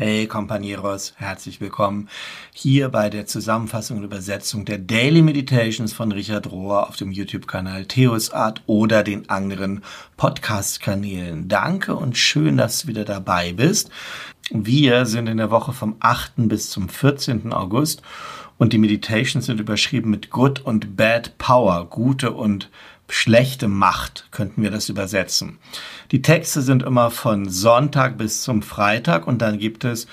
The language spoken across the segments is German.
Hey Companeros, herzlich willkommen hier bei der Zusammenfassung und Übersetzung der Daily Meditations von Richard Rohr auf dem YouTube-Kanal Theos Art oder den anderen Podcast-Kanälen. Danke und schön, dass du wieder dabei bist. Wir sind in der Woche vom 8. bis zum 14. August und die Meditations sind überschrieben mit Good und Bad Power, gute und schlechte Macht, könnten wir das übersetzen. Die Texte sind immer von Sonntag bis zum Freitag und dann gibt es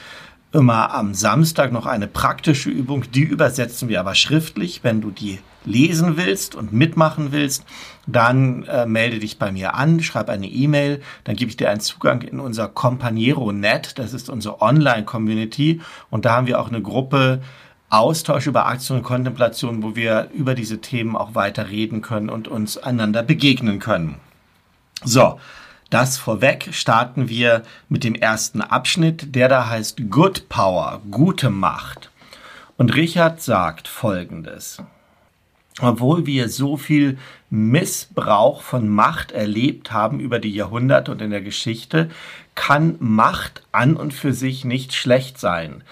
immer am Samstag noch eine praktische Übung. Die übersetzen wir aber schriftlich. Wenn du die lesen willst und mitmachen willst, dann äh, melde dich bei mir an, schreib eine E-Mail, dann gebe ich dir einen Zugang in unser Companiero Net, das ist unsere Online-Community und da haben wir auch eine Gruppe Austausch über Aktien und Kontemplation, wo wir über diese Themen auch weiter reden können und uns einander begegnen können. So, das vorweg starten wir mit dem ersten Abschnitt, der da heißt Good Power, gute Macht. Und Richard sagt Folgendes. Obwohl wir so viel Missbrauch von Macht erlebt haben über die Jahrhunderte und in der Geschichte, kann Macht an und für sich nicht schlecht sein.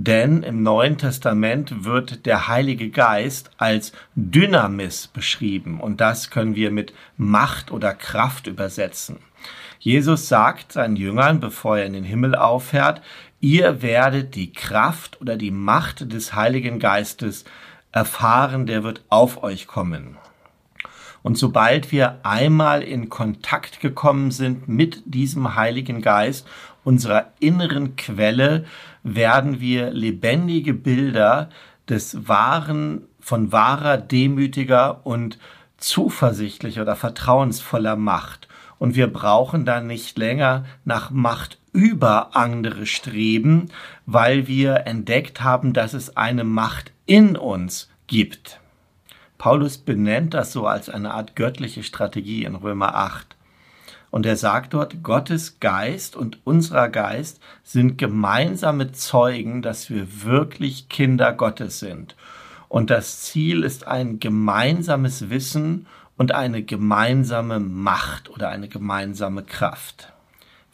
Denn im Neuen Testament wird der Heilige Geist als Dynamis beschrieben und das können wir mit Macht oder Kraft übersetzen. Jesus sagt seinen Jüngern, bevor er in den Himmel auffährt, ihr werdet die Kraft oder die Macht des Heiligen Geistes erfahren, der wird auf euch kommen. Und sobald wir einmal in Kontakt gekommen sind mit diesem Heiligen Geist, unserer inneren Quelle, werden wir lebendige Bilder des wahren, von wahrer, demütiger und zuversichtlicher oder vertrauensvoller Macht. Und wir brauchen dann nicht länger nach Macht über andere streben, weil wir entdeckt haben, dass es eine Macht in uns gibt. Paulus benennt das so als eine Art göttliche Strategie in Römer 8. Und er sagt dort, Gottes Geist und unserer Geist sind gemeinsame Zeugen, dass wir wirklich Kinder Gottes sind. Und das Ziel ist ein gemeinsames Wissen und eine gemeinsame Macht oder eine gemeinsame Kraft.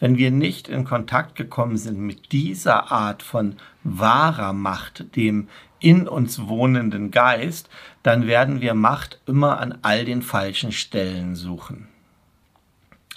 Wenn wir nicht in Kontakt gekommen sind mit dieser Art von wahrer Macht, dem in uns wohnenden Geist, dann werden wir Macht immer an all den falschen Stellen suchen.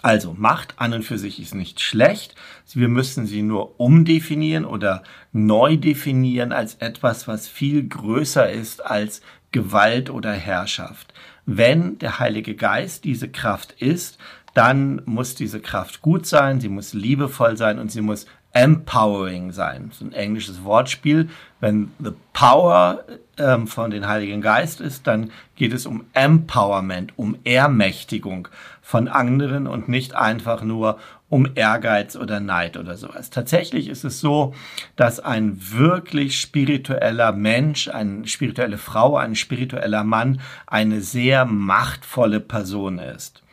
Also Macht an und für sich ist nicht schlecht. Wir müssen sie nur umdefinieren oder neu definieren als etwas, was viel größer ist als Gewalt oder Herrschaft. Wenn der Heilige Geist diese Kraft ist, dann muss diese Kraft gut sein, sie muss liebevoll sein und sie muss empowering sein. Ist ein englisches Wortspiel. Wenn the power ähm, von den Heiligen Geist ist, dann geht es um Empowerment, um Ermächtigung von anderen und nicht einfach nur um Ehrgeiz oder Neid oder sowas. Tatsächlich ist es so, dass ein wirklich spiritueller Mensch, eine spirituelle Frau, ein spiritueller Mann eine sehr machtvolle Person ist.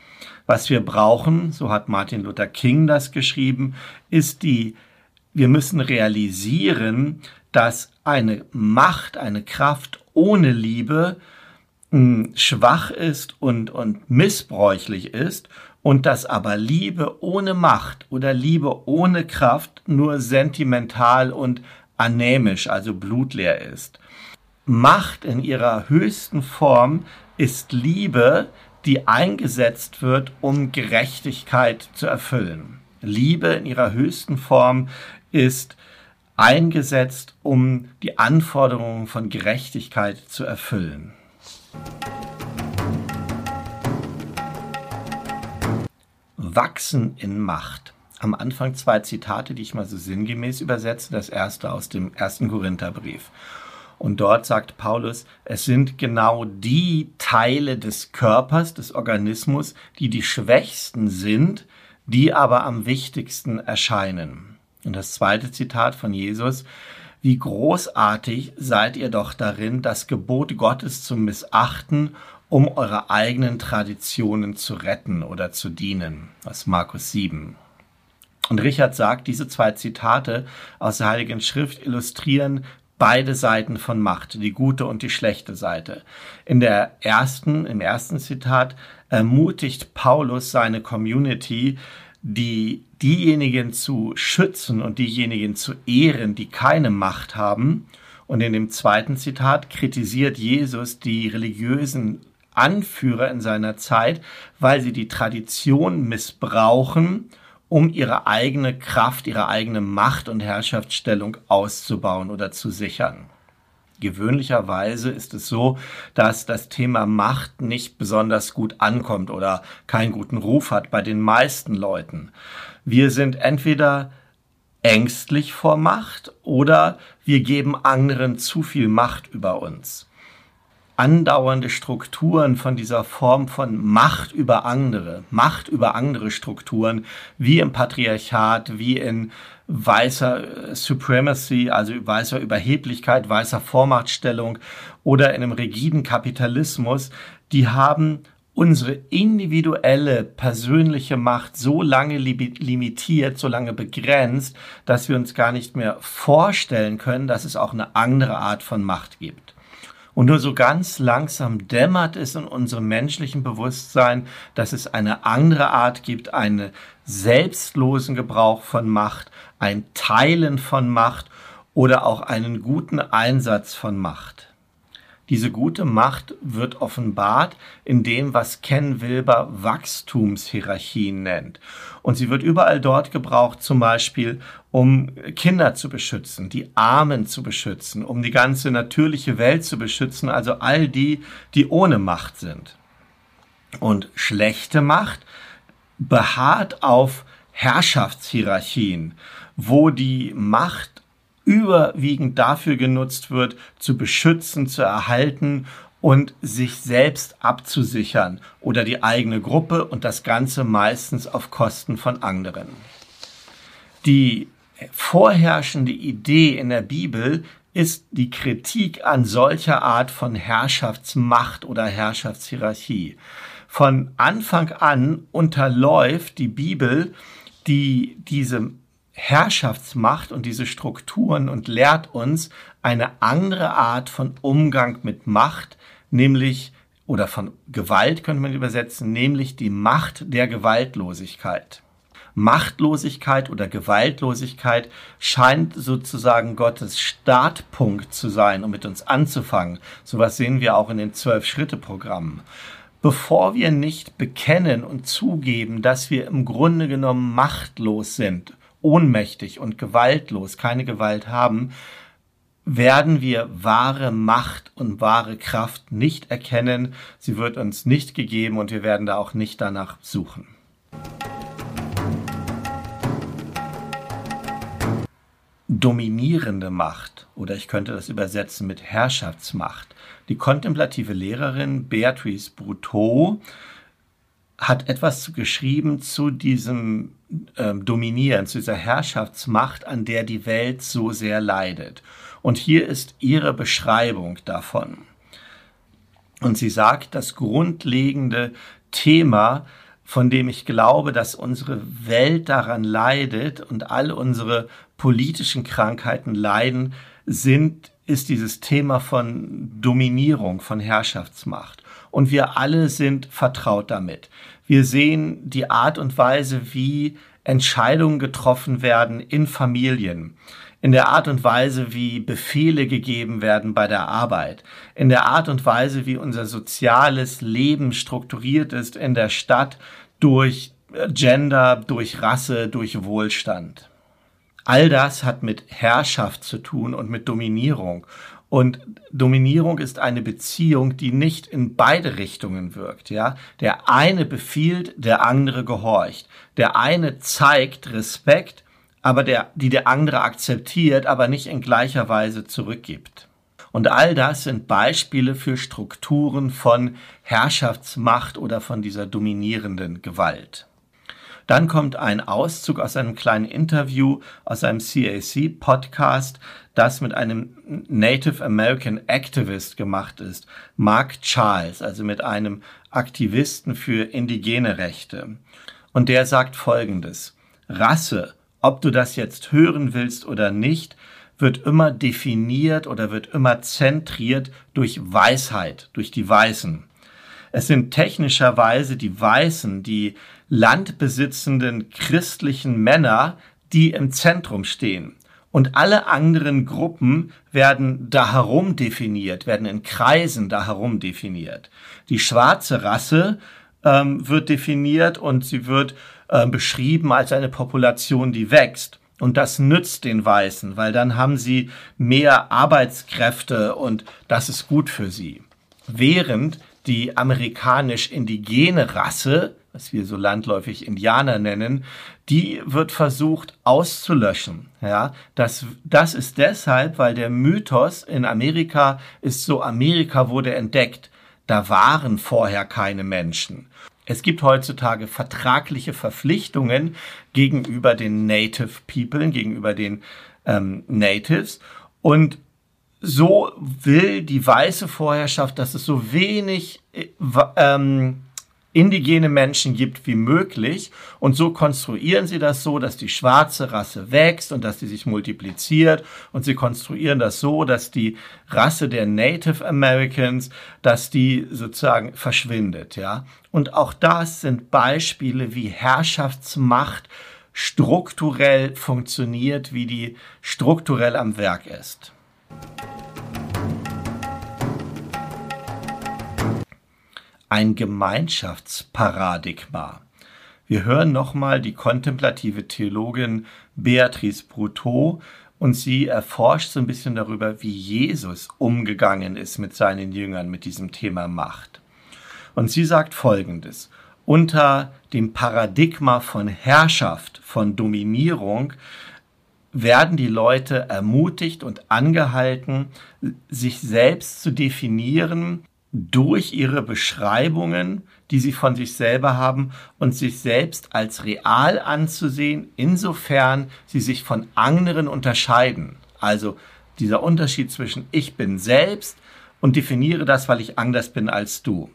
Was wir brauchen, so hat Martin Luther King das geschrieben, ist die, wir müssen realisieren, dass eine Macht, eine Kraft ohne Liebe hm, schwach ist und, und missbräuchlich ist und dass aber Liebe ohne Macht oder Liebe ohne Kraft nur sentimental und anämisch, also blutleer ist. Macht in ihrer höchsten Form ist Liebe, die eingesetzt wird, um Gerechtigkeit zu erfüllen. Liebe in ihrer höchsten Form ist eingesetzt, um die Anforderungen von Gerechtigkeit zu erfüllen. Wachsen in Macht. Am Anfang zwei Zitate, die ich mal so sinngemäß übersetze. Das erste aus dem ersten Korintherbrief. Und dort sagt Paulus, es sind genau die Teile des Körpers, des Organismus, die die schwächsten sind, die aber am wichtigsten erscheinen. Und das zweite Zitat von Jesus, wie großartig seid ihr doch darin, das Gebot Gottes zu missachten, um eure eigenen Traditionen zu retten oder zu dienen. Aus Markus 7. Und Richard sagt, diese zwei Zitate aus der Heiligen Schrift illustrieren beide Seiten von Macht, die gute und die schlechte Seite. In der ersten, im ersten Zitat ermutigt Paulus seine Community, die diejenigen zu schützen und diejenigen zu ehren, die keine Macht haben. Und in dem zweiten Zitat kritisiert Jesus die religiösen Anführer in seiner Zeit, weil sie die Tradition missbrauchen, um ihre eigene Kraft, ihre eigene Macht und Herrschaftsstellung auszubauen oder zu sichern. Gewöhnlicherweise ist es so, dass das Thema Macht nicht besonders gut ankommt oder keinen guten Ruf hat bei den meisten Leuten. Wir sind entweder ängstlich vor Macht oder wir geben anderen zu viel Macht über uns andauernde Strukturen von dieser Form von Macht über andere, Macht über andere Strukturen, wie im Patriarchat, wie in weißer Supremacy, also weißer Überheblichkeit, weißer Vormachtstellung oder in einem rigiden Kapitalismus, die haben unsere individuelle persönliche Macht so lange limitiert, so lange begrenzt, dass wir uns gar nicht mehr vorstellen können, dass es auch eine andere Art von Macht gibt. Und nur so ganz langsam dämmert es in unserem menschlichen Bewusstsein, dass es eine andere Art gibt, einen selbstlosen Gebrauch von Macht, ein Teilen von Macht oder auch einen guten Einsatz von Macht. Diese gute Macht wird offenbart in dem, was Ken Wilber Wachstumshierarchien nennt. Und sie wird überall dort gebraucht, zum Beispiel, um Kinder zu beschützen, die Armen zu beschützen, um die ganze natürliche Welt zu beschützen, also all die, die ohne Macht sind. Und schlechte Macht beharrt auf Herrschaftshierarchien, wo die Macht überwiegend dafür genutzt wird, zu beschützen, zu erhalten und sich selbst abzusichern oder die eigene Gruppe und das Ganze meistens auf Kosten von anderen. Die vorherrschende Idee in der Bibel ist die Kritik an solcher Art von Herrschaftsmacht oder Herrschaftshierarchie. Von Anfang an unterläuft die Bibel die diese Herrschaftsmacht und diese Strukturen und lehrt uns eine andere Art von Umgang mit Macht, nämlich oder von Gewalt könnte man übersetzen, nämlich die Macht der Gewaltlosigkeit. Machtlosigkeit oder Gewaltlosigkeit scheint sozusagen Gottes Startpunkt zu sein, um mit uns anzufangen. Sowas sehen wir auch in den Zwölf-Schritte-Programmen. Bevor wir nicht bekennen und zugeben, dass wir im Grunde genommen machtlos sind ohnmächtig und gewaltlos, keine Gewalt haben, werden wir wahre Macht und wahre Kraft nicht erkennen. Sie wird uns nicht gegeben und wir werden da auch nicht danach suchen. Dominierende Macht, oder ich könnte das übersetzen mit Herrschaftsmacht. Die kontemplative Lehrerin Beatrice Bruteau hat etwas geschrieben zu diesem ähm, Dominieren, zu dieser Herrschaftsmacht, an der die Welt so sehr leidet. Und hier ist ihre Beschreibung davon. Und sie sagt, das grundlegende Thema, von dem ich glaube, dass unsere Welt daran leidet und all unsere politischen Krankheiten leiden, sind, ist dieses Thema von Dominierung, von Herrschaftsmacht. Und wir alle sind vertraut damit. Wir sehen die Art und Weise, wie Entscheidungen getroffen werden in Familien, in der Art und Weise, wie Befehle gegeben werden bei der Arbeit, in der Art und Weise, wie unser soziales Leben strukturiert ist in der Stadt durch Gender, durch Rasse, durch Wohlstand. All das hat mit Herrschaft zu tun und mit Dominierung. Und Dominierung ist eine Beziehung, die nicht in beide Richtungen wirkt, ja. Der eine befiehlt, der andere gehorcht. Der eine zeigt Respekt, aber der, die der andere akzeptiert, aber nicht in gleicher Weise zurückgibt. Und all das sind Beispiele für Strukturen von Herrschaftsmacht oder von dieser dominierenden Gewalt. Dann kommt ein Auszug aus einem kleinen Interview aus einem CAC-Podcast, das mit einem Native American Activist gemacht ist, Mark Charles, also mit einem Aktivisten für indigene Rechte. Und der sagt Folgendes. Rasse, ob du das jetzt hören willst oder nicht, wird immer definiert oder wird immer zentriert durch Weisheit, durch die Weißen. Es sind technischerweise die Weißen, die landbesitzenden christlichen Männer, die im Zentrum stehen. Und alle anderen Gruppen werden da herum definiert, werden in Kreisen da herum definiert. Die schwarze Rasse ähm, wird definiert und sie wird äh, beschrieben als eine Population, die wächst. Und das nützt den Weißen, weil dann haben sie mehr Arbeitskräfte und das ist gut für sie. Während die amerikanisch-indigene Rasse, was wir so landläufig Indianer nennen, die wird versucht auszulöschen. Ja, das, das ist deshalb, weil der Mythos in Amerika ist so, Amerika wurde entdeckt. Da waren vorher keine Menschen. Es gibt heutzutage vertragliche Verpflichtungen gegenüber den Native People, gegenüber den ähm, Natives. Und so will die weiße Vorherrschaft, dass es so wenig äh, ähm, indigene Menschen gibt wie möglich. Und so konstruieren sie das so, dass die schwarze Rasse wächst und dass sie sich multipliziert. Und sie konstruieren das so, dass die Rasse der Native Americans, dass die sozusagen verschwindet, ja. Und auch das sind Beispiele, wie Herrschaftsmacht strukturell funktioniert, wie die strukturell am Werk ist. Ein Gemeinschaftsparadigma. Wir hören nochmal die kontemplative Theologin Beatrice Brutto und sie erforscht so ein bisschen darüber, wie Jesus umgegangen ist mit seinen Jüngern mit diesem Thema Macht. Und sie sagt Folgendes. Unter dem Paradigma von Herrschaft, von Dominierung, werden die Leute ermutigt und angehalten, sich selbst zu definieren durch ihre Beschreibungen, die sie von sich selber haben und sich selbst als real anzusehen, insofern sie sich von anderen unterscheiden. Also dieser Unterschied zwischen ich bin selbst und definiere das, weil ich anders bin als du.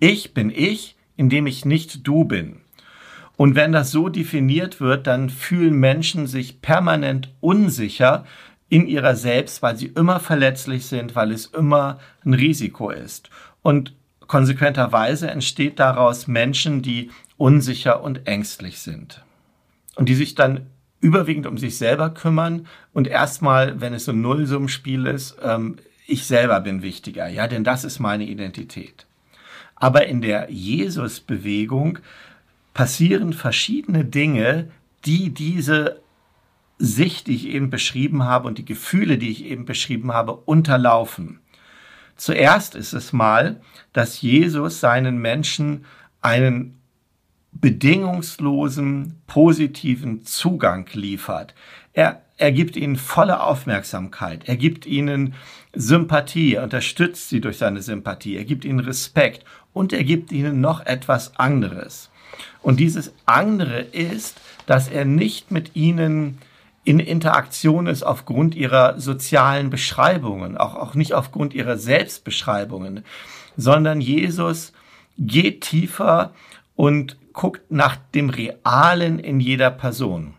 Ich bin ich, indem ich nicht du bin. Und wenn das so definiert wird, dann fühlen Menschen sich permanent unsicher, in ihrer selbst, weil sie immer verletzlich sind, weil es immer ein Risiko ist. Und konsequenterweise entsteht daraus Menschen, die unsicher und ängstlich sind. Und die sich dann überwiegend um sich selber kümmern und erstmal, wenn es so ein Nullsummenspiel ist, ähm, ich selber bin wichtiger, ja, denn das ist meine Identität. Aber in der Jesus-Bewegung passieren verschiedene Dinge, die diese Sicht, die ich eben beschrieben habe und die Gefühle, die ich eben beschrieben habe, unterlaufen. Zuerst ist es mal, dass Jesus seinen Menschen einen bedingungslosen, positiven Zugang liefert. Er, er gibt ihnen volle Aufmerksamkeit. Er gibt ihnen Sympathie, er unterstützt sie durch seine Sympathie. Er gibt ihnen Respekt und er gibt ihnen noch etwas anderes. Und dieses andere ist, dass er nicht mit ihnen in Interaktion ist aufgrund ihrer sozialen Beschreibungen, auch, auch nicht aufgrund ihrer Selbstbeschreibungen, sondern Jesus geht tiefer und guckt nach dem Realen in jeder Person.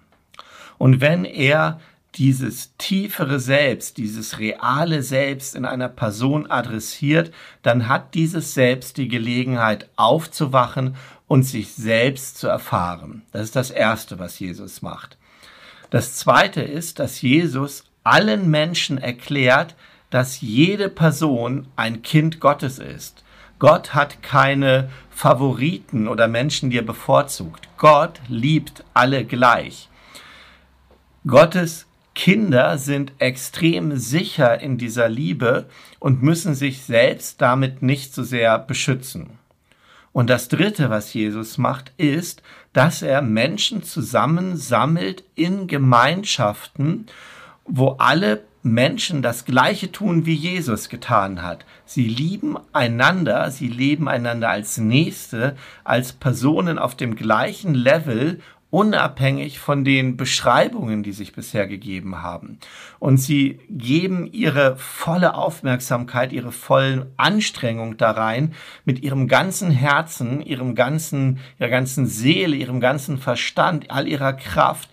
Und wenn er dieses tiefere Selbst, dieses reale Selbst in einer Person adressiert, dann hat dieses Selbst die Gelegenheit aufzuwachen und sich selbst zu erfahren. Das ist das Erste, was Jesus macht. Das zweite ist, dass Jesus allen Menschen erklärt, dass jede Person ein Kind Gottes ist. Gott hat keine Favoriten oder Menschen, die er bevorzugt. Gott liebt alle gleich. Gottes Kinder sind extrem sicher in dieser Liebe und müssen sich selbst damit nicht so sehr beschützen. Und das Dritte, was Jesus macht, ist, dass er Menschen zusammensammelt in Gemeinschaften, wo alle Menschen das Gleiche tun, wie Jesus getan hat. Sie lieben einander, sie leben einander als Nächste, als Personen auf dem gleichen Level unabhängig von den Beschreibungen, die sich bisher gegeben haben. Und sie geben ihre volle Aufmerksamkeit, ihre vollen Anstrengung da rein, mit ihrem ganzen Herzen, ihrem ganzen, ihrer ganzen Seele, ihrem ganzen Verstand, all ihrer Kraft,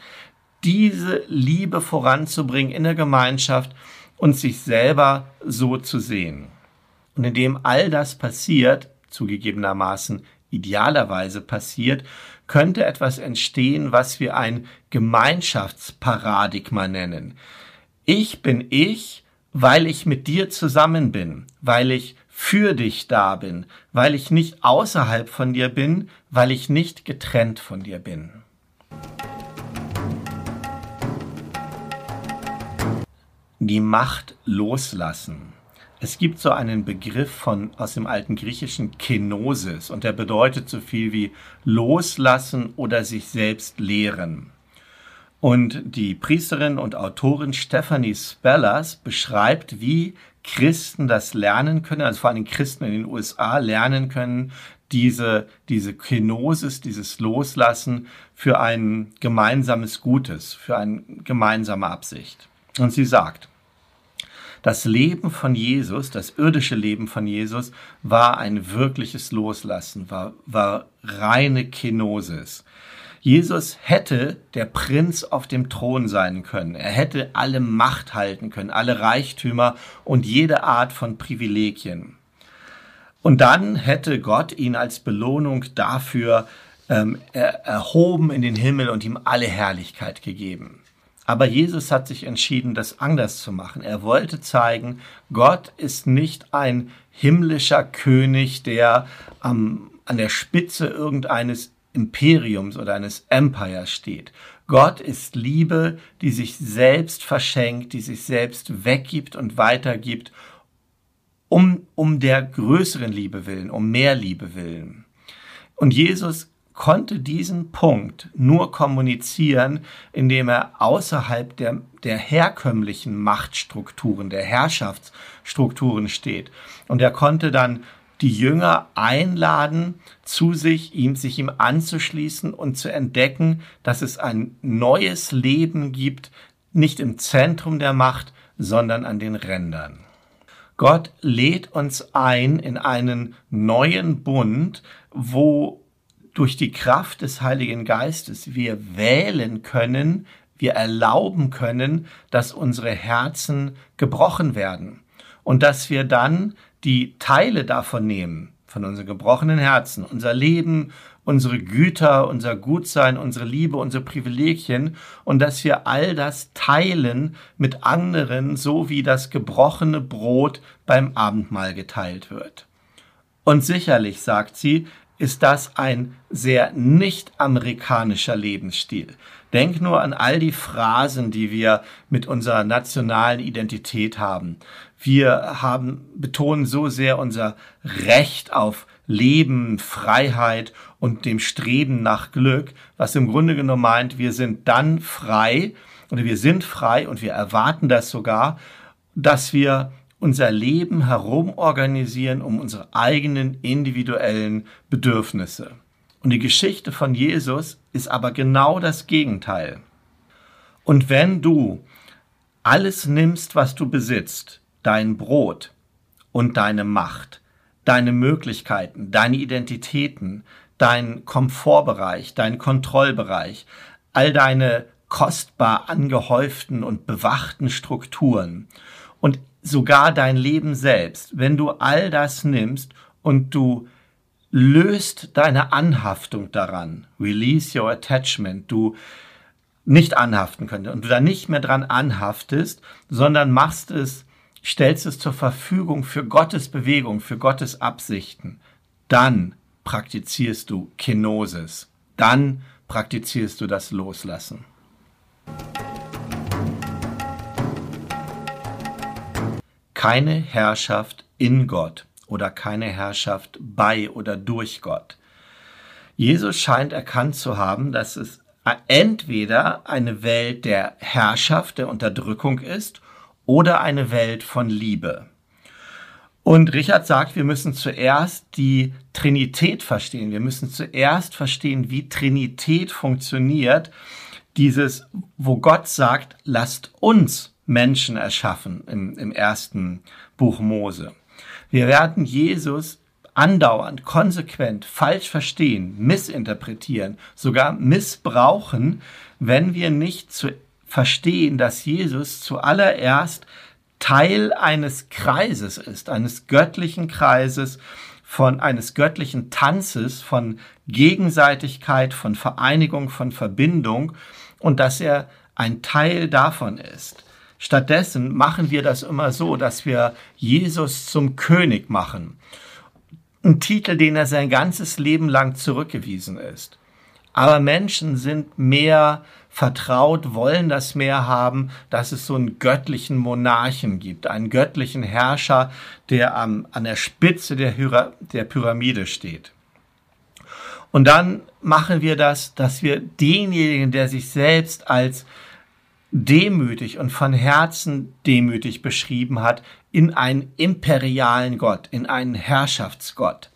diese Liebe voranzubringen in der Gemeinschaft und sich selber so zu sehen. Und indem all das passiert, zugegebenermaßen idealerweise passiert, könnte etwas entstehen, was wir ein Gemeinschaftsparadigma nennen. Ich bin ich, weil ich mit dir zusammen bin, weil ich für dich da bin, weil ich nicht außerhalb von dir bin, weil ich nicht getrennt von dir bin. Die Macht loslassen. Es gibt so einen Begriff von, aus dem alten Griechischen Kenosis und der bedeutet so viel wie loslassen oder sich selbst lehren. Und die Priesterin und Autorin Stephanie Spellers beschreibt, wie Christen das lernen können, also vor allem Christen in den USA lernen können, diese, diese Kenosis, dieses Loslassen für ein gemeinsames Gutes, für eine gemeinsame Absicht. Und sie sagt, das Leben von Jesus, das irdische Leben von Jesus, war ein wirkliches Loslassen, war, war reine Kenosis. Jesus hätte der Prinz auf dem Thron sein können. Er hätte alle Macht halten können, alle Reichtümer und jede Art von Privilegien. Und dann hätte Gott ihn als Belohnung dafür ähm, erhoben in den Himmel und ihm alle Herrlichkeit gegeben. Aber Jesus hat sich entschieden, das anders zu machen. Er wollte zeigen, Gott ist nicht ein himmlischer König, der am, an der Spitze irgendeines Imperiums oder eines Empires steht. Gott ist Liebe, die sich selbst verschenkt, die sich selbst weggibt und weitergibt, um, um der größeren Liebe willen, um mehr Liebe willen. Und Jesus konnte diesen Punkt nur kommunizieren, indem er außerhalb der, der herkömmlichen Machtstrukturen, der Herrschaftsstrukturen steht. Und er konnte dann die Jünger einladen, zu sich, ihm, sich ihm anzuschließen und zu entdecken, dass es ein neues Leben gibt, nicht im Zentrum der Macht, sondern an den Rändern. Gott lädt uns ein in einen neuen Bund, wo durch die Kraft des Heiligen Geistes wir wählen können, wir erlauben können, dass unsere Herzen gebrochen werden und dass wir dann die Teile davon nehmen, von unseren gebrochenen Herzen, unser Leben, unsere Güter, unser Gutsein, unsere Liebe, unsere Privilegien und dass wir all das teilen mit anderen, so wie das gebrochene Brot beim Abendmahl geteilt wird. Und sicherlich, sagt sie, ist das ein sehr nicht amerikanischer Lebensstil. Denk nur an all die Phrasen, die wir mit unserer nationalen Identität haben. Wir haben, betonen so sehr unser Recht auf Leben, Freiheit und dem Streben nach Glück, was im Grunde genommen meint, wir sind dann frei oder wir sind frei und wir erwarten das sogar, dass wir unser Leben herumorganisieren um unsere eigenen individuellen Bedürfnisse. Und die Geschichte von Jesus ist aber genau das Gegenteil. Und wenn du alles nimmst, was du besitzt, dein Brot und deine Macht, deine Möglichkeiten, deine Identitäten, dein Komfortbereich, dein Kontrollbereich, all deine kostbar angehäuften und bewachten Strukturen und sogar dein Leben selbst, wenn du all das nimmst und du löst deine Anhaftung daran, release your attachment, du nicht anhaften könntest und du da nicht mehr dran anhaftest, sondern machst es, stellst es zur Verfügung für Gottes Bewegung, für Gottes Absichten, dann praktizierst du Kenosis, dann praktizierst du das Loslassen. Keine Herrschaft in Gott oder keine Herrschaft bei oder durch Gott. Jesus scheint erkannt zu haben, dass es entweder eine Welt der Herrschaft, der Unterdrückung ist oder eine Welt von Liebe. Und Richard sagt, wir müssen zuerst die Trinität verstehen. Wir müssen zuerst verstehen, wie Trinität funktioniert. Dieses, wo Gott sagt, lasst uns Menschen erschaffen im, im ersten Buch Mose. Wir werden Jesus andauernd, konsequent falsch verstehen, missinterpretieren, sogar missbrauchen, wenn wir nicht zu verstehen, dass Jesus zuallererst Teil eines Kreises ist, eines göttlichen Kreises, von eines göttlichen Tanzes, von Gegenseitigkeit, von Vereinigung, von Verbindung und dass er ein Teil davon ist. Stattdessen machen wir das immer so, dass wir Jesus zum König machen. Ein Titel, den er sein ganzes Leben lang zurückgewiesen ist. Aber Menschen sind mehr vertraut, wollen das mehr haben, dass es so einen göttlichen Monarchen gibt, einen göttlichen Herrscher, der am, an der Spitze der, Hyra, der Pyramide steht. Und dann machen wir das, dass wir denjenigen, der sich selbst als demütig und von Herzen demütig beschrieben hat, in einen imperialen Gott, in einen Herrschaftsgott.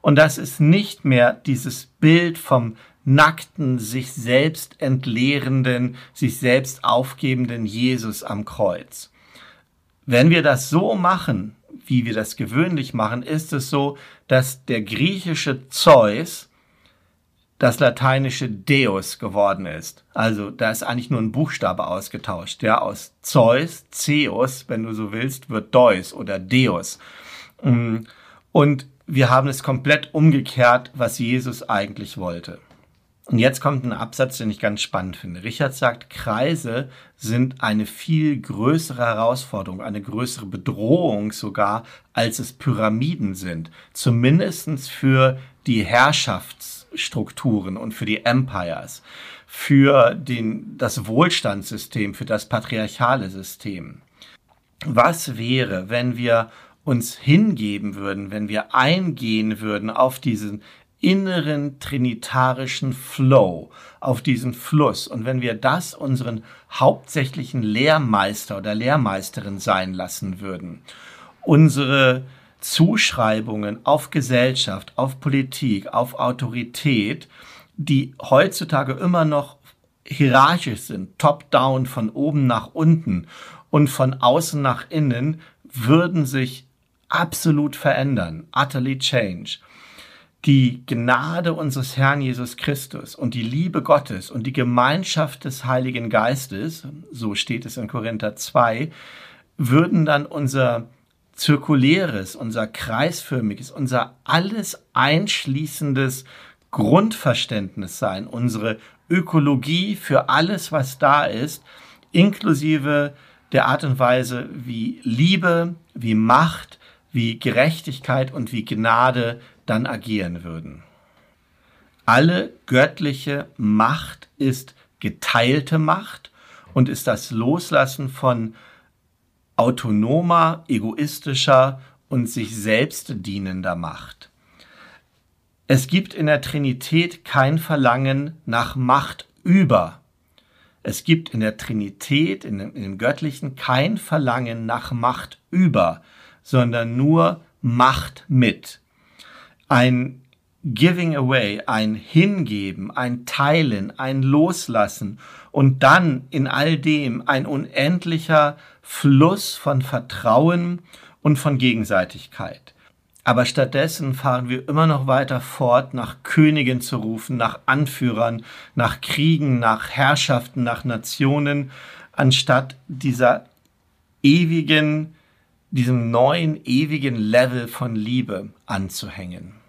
Und das ist nicht mehr dieses Bild vom nackten, sich selbst entleerenden, sich selbst aufgebenden Jesus am Kreuz. Wenn wir das so machen, wie wir das gewöhnlich machen, ist es so, dass der griechische Zeus das lateinische Deus geworden ist. Also da ist eigentlich nur ein Buchstabe ausgetauscht. Ja, aus Zeus, Zeus, wenn du so willst, wird Deus oder Deus. Mm. Und wir haben es komplett umgekehrt, was Jesus eigentlich wollte. Und jetzt kommt ein Absatz, den ich ganz spannend finde. Richard sagt, Kreise sind eine viel größere Herausforderung, eine größere Bedrohung sogar, als es Pyramiden sind. Zumindestens für die Herrschafts- Strukturen und für die Empires, für den, das Wohlstandssystem, für das patriarchale System. Was wäre, wenn wir uns hingeben würden, wenn wir eingehen würden auf diesen inneren trinitarischen Flow, auf diesen Fluss und wenn wir das unseren hauptsächlichen Lehrmeister oder Lehrmeisterin sein lassen würden, unsere Zuschreibungen auf Gesellschaft, auf Politik, auf Autorität, die heutzutage immer noch hierarchisch sind, top-down, von oben nach unten und von außen nach innen, würden sich absolut verändern, utterly change. Die Gnade unseres Herrn Jesus Christus und die Liebe Gottes und die Gemeinschaft des Heiligen Geistes, so steht es in Korinther 2, würden dann unser zirkuläres, unser kreisförmiges, unser alles einschließendes Grundverständnis sein, unsere Ökologie für alles, was da ist, inklusive der Art und Weise, wie Liebe, wie Macht, wie Gerechtigkeit und wie Gnade dann agieren würden. Alle göttliche Macht ist geteilte Macht und ist das Loslassen von autonomer, egoistischer und sich selbst dienender Macht. Es gibt in der Trinität kein Verlangen nach Macht über. Es gibt in der Trinität, in dem, in dem Göttlichen, kein Verlangen nach Macht über, sondern nur Macht mit. Ein Giving away, ein Hingeben, ein Teilen, ein Loslassen und dann in all dem ein unendlicher Fluss von Vertrauen und von Gegenseitigkeit. Aber stattdessen fahren wir immer noch weiter fort, nach Königen zu rufen, nach Anführern, nach Kriegen, nach Herrschaften, nach Nationen, anstatt dieser ewigen, diesem neuen, ewigen Level von Liebe anzuhängen.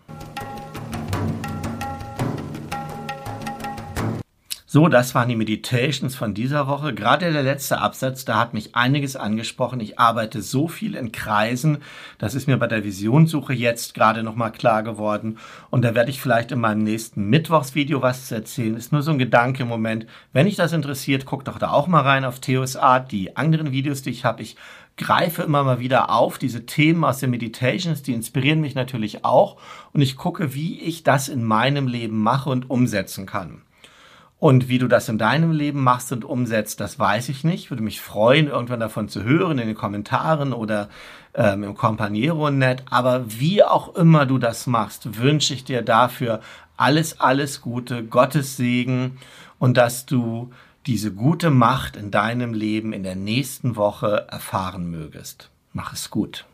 So, das waren die Meditations von dieser Woche. Gerade der letzte Absatz, da hat mich einiges angesprochen. Ich arbeite so viel in Kreisen. Das ist mir bei der Visionssuche jetzt gerade nochmal klar geworden. Und da werde ich vielleicht in meinem nächsten Mittwochsvideo was zu erzählen. Ist nur so ein Gedanke im Moment. Wenn dich das interessiert, guck doch da auch mal rein auf Theos Art. Die anderen Videos, die ich habe, ich greife immer mal wieder auf diese Themen aus den Meditations, die inspirieren mich natürlich auch. Und ich gucke, wie ich das in meinem Leben mache und umsetzen kann. Und wie du das in deinem Leben machst und umsetzt, das weiß ich nicht. Würde mich freuen, irgendwann davon zu hören in den Kommentaren oder ähm, im Companiero-Net. Aber wie auch immer du das machst, wünsche ich dir dafür alles, alles Gute, Gottes Segen und dass du diese gute Macht in deinem Leben in der nächsten Woche erfahren mögest. Mach es gut.